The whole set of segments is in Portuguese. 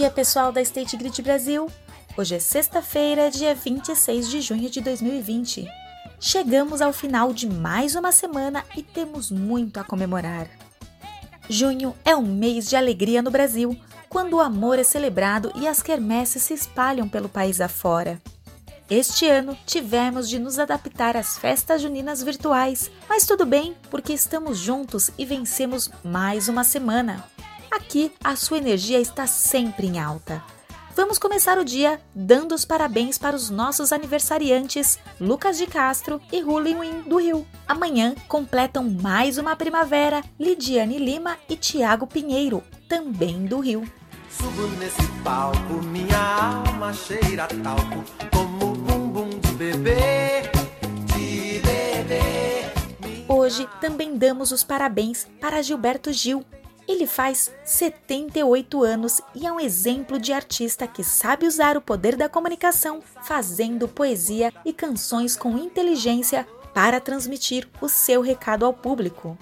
dia, pessoal da State Grid Brasil! Hoje é sexta-feira, dia 26 de junho de 2020. Chegamos ao final de mais uma semana e temos muito a comemorar. Junho é um mês de alegria no Brasil, quando o amor é celebrado e as quermesses se espalham pelo país afora. Este ano tivemos de nos adaptar às festas juninas virtuais, mas tudo bem, porque estamos juntos e vencemos mais uma semana. Aqui a sua energia está sempre em alta. Vamos começar o dia dando os parabéns para os nossos aniversariantes Lucas de Castro e Hulin do Rio. Amanhã completam mais uma primavera Lidiane Lima e Tiago Pinheiro, também do Rio. Subo nesse palco, minha alma cheira talco, como bumbum de bebê, de bebê. Hoje também damos os parabéns para Gilberto Gil, ele faz 78 anos e é um exemplo de artista que sabe usar o poder da comunicação, fazendo poesia e canções com inteligência para transmitir o seu recado ao público.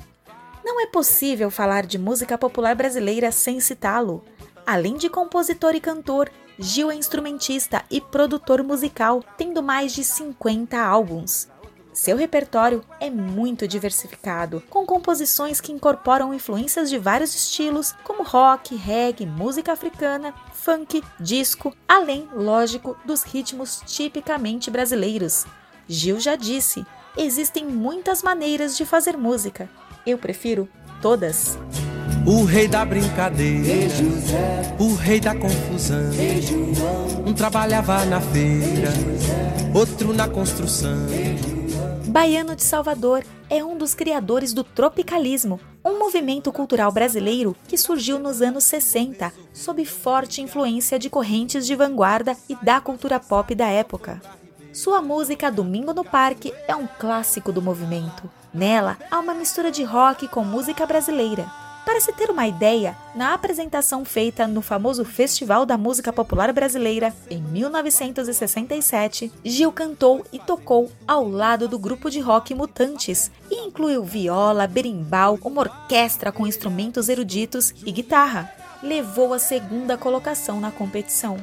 Não é possível falar de música popular brasileira sem citá-lo. Além de compositor e cantor, Gil é instrumentista e produtor musical, tendo mais de 50 álbuns. Seu repertório é muito diversificado, com composições que incorporam influências de vários estilos, como rock, reggae, música africana, funk, disco, além, lógico, dos ritmos tipicamente brasileiros. Gil já disse: existem muitas maneiras de fazer música. Eu prefiro todas. O rei da brincadeira, o rei da confusão. Um trabalhava na feira, outro na construção. Baiano de Salvador é um dos criadores do tropicalismo, um movimento cultural brasileiro que surgiu nos anos 60, sob forte influência de correntes de vanguarda e da cultura pop da época. Sua música Domingo no Parque é um clássico do movimento. Nela há uma mistura de rock com música brasileira. Para se ter uma ideia, na apresentação feita no famoso Festival da Música Popular Brasileira, em 1967, Gil cantou e tocou ao lado do grupo de rock Mutantes e incluiu viola, berimbau, uma orquestra com instrumentos eruditos e guitarra. Levou a segunda colocação na competição.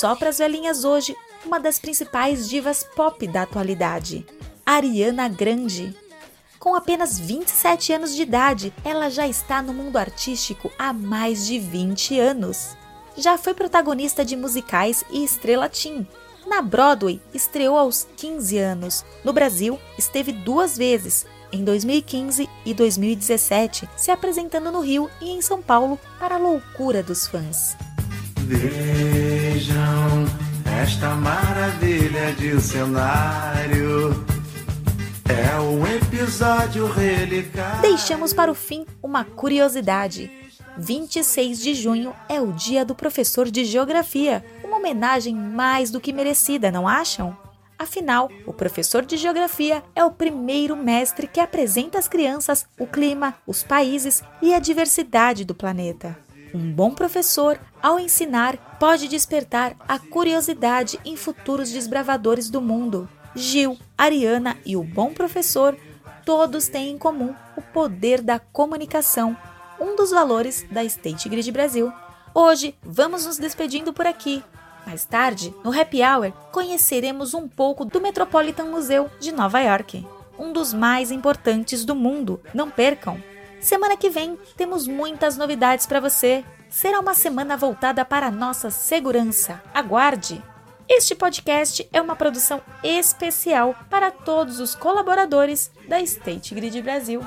Só para as velhinhas hoje, uma das principais divas pop da atualidade, Ariana Grande. Com apenas 27 anos de idade, ela já está no mundo artístico há mais de 20 anos. Já foi protagonista de musicais e estrela teen. Na Broadway, estreou aos 15 anos. No Brasil, esteve duas vezes, em 2015 e 2017, se apresentando no Rio e em São Paulo para a loucura dos fãs. Vejam esta maravilha de cenário. É um episódio relicário. Deixamos para o fim uma curiosidade. 26 de junho é o dia do professor de geografia, uma homenagem mais do que merecida, não acham? Afinal, o professor de geografia é o primeiro mestre que apresenta às crianças o clima, os países e a diversidade do planeta. Um bom professor, ao ensinar, pode despertar a curiosidade em futuros desbravadores do mundo. Gil, Ariana e o bom professor todos têm em comum o poder da comunicação, um dos valores da State Grid Brasil. Hoje vamos nos despedindo por aqui. Mais tarde, no Happy Hour, conheceremos um pouco do Metropolitan Museum de Nova York, um dos mais importantes do mundo. Não percam! Semana que vem temos muitas novidades para você. Será uma semana voltada para a nossa segurança. Aguarde! Este podcast é uma produção especial para todos os colaboradores da State Grid Brasil.